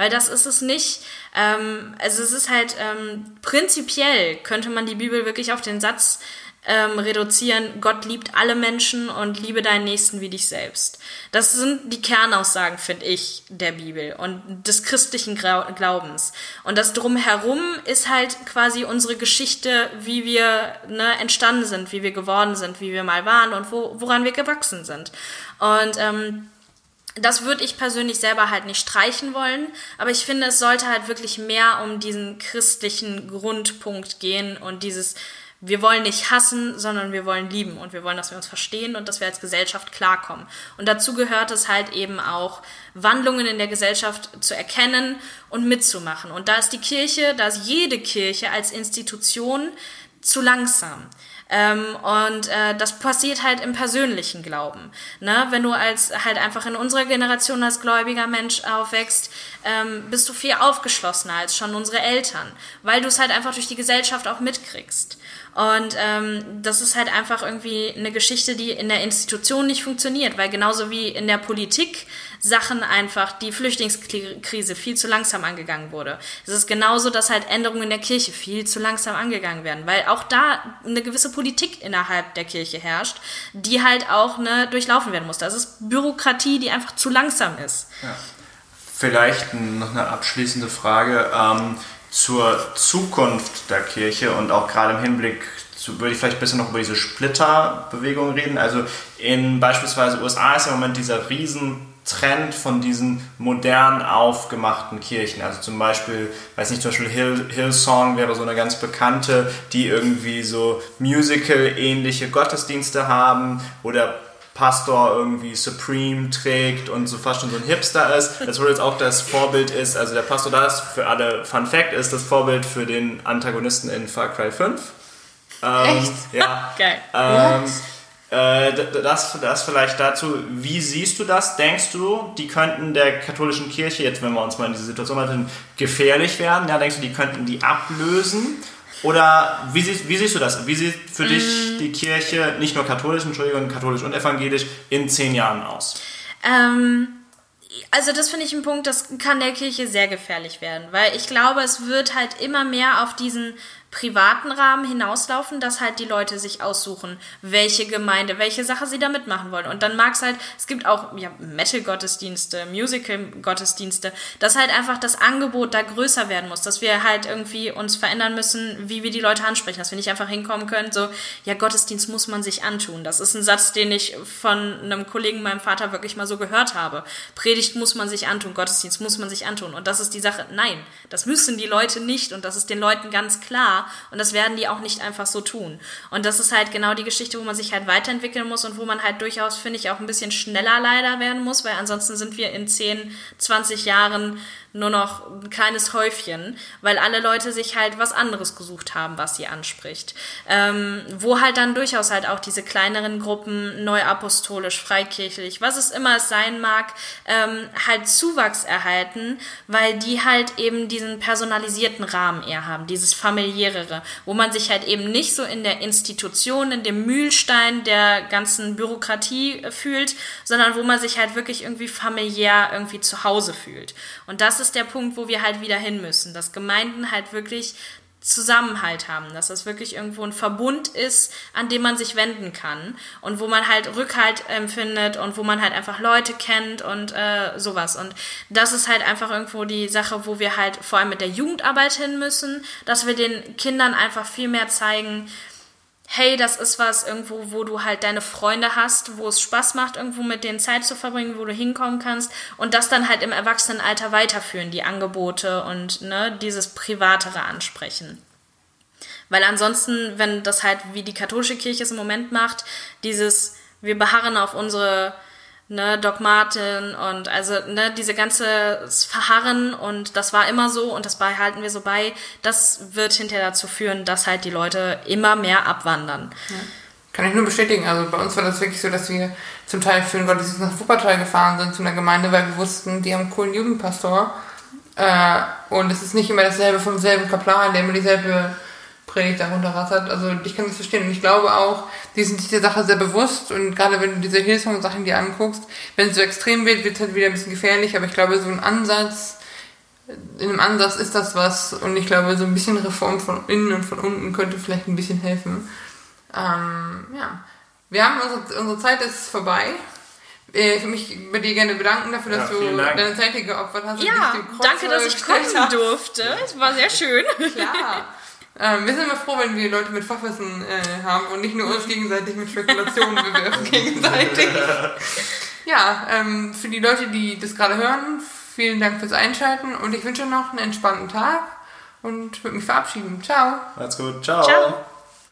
Weil das ist es nicht. Ähm, also es ist halt ähm, prinzipiell könnte man die Bibel wirklich auf den Satz ähm, reduzieren, Gott liebt alle Menschen und liebe deinen Nächsten wie dich selbst. Das sind die Kernaussagen, finde ich, der Bibel und des christlichen Glaubens. Und das drumherum ist halt quasi unsere Geschichte, wie wir ne, entstanden sind, wie wir geworden sind, wie wir mal waren und wo, woran wir gewachsen sind. Und ähm, das würde ich persönlich selber halt nicht streichen wollen, aber ich finde, es sollte halt wirklich mehr um diesen christlichen Grundpunkt gehen und dieses, wir wollen nicht hassen, sondern wir wollen lieben und wir wollen, dass wir uns verstehen und dass wir als Gesellschaft klarkommen. Und dazu gehört es halt eben auch, Wandlungen in der Gesellschaft zu erkennen und mitzumachen. Und da ist die Kirche, da ist jede Kirche als Institution zu langsam. Ähm, und äh, das passiert halt im persönlichen Glauben. Ne? Wenn du als halt einfach in unserer Generation als gläubiger Mensch aufwächst, ähm, bist du viel aufgeschlossener als schon unsere Eltern, weil du es halt einfach durch die Gesellschaft auch mitkriegst. Und ähm, das ist halt einfach irgendwie eine Geschichte, die in der Institution nicht funktioniert, weil genauso wie in der Politik Sachen einfach die Flüchtlingskrise viel zu langsam angegangen wurde. Es ist genauso, dass halt Änderungen in der Kirche viel zu langsam angegangen werden, weil auch da eine gewisse Politik innerhalb der Kirche herrscht, die halt auch ne, durchlaufen werden muss. Das ist Bürokratie, die einfach zu langsam ist. Ja. Vielleicht noch eine abschließende Frage ähm, zur Zukunft der Kirche und auch gerade im Hinblick zu, würde ich vielleicht ein bisschen noch über diese Splitterbewegung reden. Also in beispielsweise USA ist im Moment dieser riesen Trend von diesen modern aufgemachten Kirchen. Also zum Beispiel, weiß nicht, zum Beispiel Hill, Hillsong wäre so eine ganz bekannte, die irgendwie so Musical-ähnliche Gottesdienste haben oder Pastor irgendwie Supreme trägt und so fast schon so ein Hipster ist. Das wohl jetzt auch das Vorbild ist, also der Pastor da ist für alle Fun Fact, ist das Vorbild für den Antagonisten in Far Cry 5. Ähm, Echt? Ja. Geil. Ähm, äh, das, das vielleicht dazu, wie siehst du das? Denkst du, die könnten der katholischen Kirche, jetzt wenn wir uns mal in diese Situation halten, gefährlich werden? Ja, denkst du, die könnten die ablösen? Oder wie siehst, wie siehst du das? Wie sieht für mm. dich die Kirche, nicht nur katholisch, Entschuldigung, katholisch und evangelisch, in zehn Jahren aus? Ähm, also das finde ich ein Punkt, das kann der Kirche sehr gefährlich werden, weil ich glaube, es wird halt immer mehr auf diesen privaten Rahmen hinauslaufen, dass halt die Leute sich aussuchen, welche Gemeinde, welche Sache sie da mitmachen wollen. Und dann mag es halt, es gibt auch ja, Metal-Gottesdienste, Musical-Gottesdienste, dass halt einfach das Angebot da größer werden muss, dass wir halt irgendwie uns verändern müssen, wie wir die Leute ansprechen, dass wir nicht einfach hinkommen können, so, ja, Gottesdienst muss man sich antun. Das ist ein Satz, den ich von einem Kollegen, meinem Vater, wirklich mal so gehört habe. Predigt muss man sich antun, Gottesdienst muss man sich antun. Und das ist die Sache. Nein, das müssen die Leute nicht und das ist den Leuten ganz klar und das werden die auch nicht einfach so tun. Und das ist halt genau die Geschichte, wo man sich halt weiterentwickeln muss und wo man halt durchaus, finde ich, auch ein bisschen schneller leider werden muss, weil ansonsten sind wir in 10, 20 Jahren nur noch ein kleines Häufchen, weil alle Leute sich halt was anderes gesucht haben, was sie anspricht. Ähm, wo halt dann durchaus halt auch diese kleineren Gruppen, neuapostolisch, freikirchlich, was es immer sein mag, ähm, halt Zuwachs erhalten, weil die halt eben diesen personalisierten Rahmen eher haben, dieses familiärere, wo man sich halt eben nicht so in der Institution, in dem Mühlstein der ganzen Bürokratie fühlt, sondern wo man sich halt wirklich irgendwie familiär irgendwie zu Hause fühlt. Und das ist der Punkt, wo wir halt wieder hin müssen, dass Gemeinden halt wirklich Zusammenhalt haben, dass das wirklich irgendwo ein Verbund ist, an dem man sich wenden kann und wo man halt Rückhalt empfindet und wo man halt einfach Leute kennt und äh, sowas. Und das ist halt einfach irgendwo die Sache, wo wir halt vor allem mit der Jugendarbeit hin müssen, dass wir den Kindern einfach viel mehr zeigen, hey, das ist was irgendwo, wo du halt deine Freunde hast, wo es Spaß macht, irgendwo mit denen Zeit zu verbringen, wo du hinkommen kannst und das dann halt im Erwachsenenalter weiterführen, die Angebote und ne, dieses Privatere ansprechen. Weil ansonsten, wenn das halt wie die katholische Kirche es im Moment macht, dieses, wir beharren auf unsere ne, Dogmaten und also ne, diese ganze Verharren und das war immer so und das behalten wir so bei, das wird hinterher dazu führen, dass halt die Leute immer mehr abwandern. Ja. Kann ich nur bestätigen. Also bei uns war das wirklich so, dass wir zum Teil für den Gottesdienst nach Wuppertal gefahren sind zu einer Gemeinde, weil wir wussten, die haben einen coolen Jugendpastor. Äh, und es ist nicht immer dasselbe vom selben Kaplan, der immer dieselbe Predigt darunter rattert. Also ich kann das verstehen. Und ich glaube auch, die sind sich der Sache sehr bewusst. Und gerade wenn du diese Hillsong-Sachen dir anguckst, wenn es so extrem wird, wird es halt wieder ein bisschen gefährlich. Aber ich glaube, so ein Ansatz, in einem Ansatz ist das was. Und ich glaube, so ein bisschen Reform von innen und von unten könnte vielleicht ein bisschen helfen. Ähm, ja. Wir haben unsere, unsere Zeit ist vorbei. Äh, Ich würde mich bei dir gerne bedanken dafür, dass Ja, du Dank. deine Zeit hier geopfert hast. Ja, danke, dass ich kommen durfte. Es war sehr schön. Klar. Ähm, wir sind immer froh, wenn wir Leute mit Fachwissen äh, haben und nicht nur uns gegenseitig mit Spekulationen bewerfen gegenseitig. Ja, ähm, für die Leute, die das gerade hören, vielen Dank fürs Einschalten und ich wünsche noch einen entspannten Tag und würde mich verabschieden. Ciao. Macht's gut. Ciao. Ciao.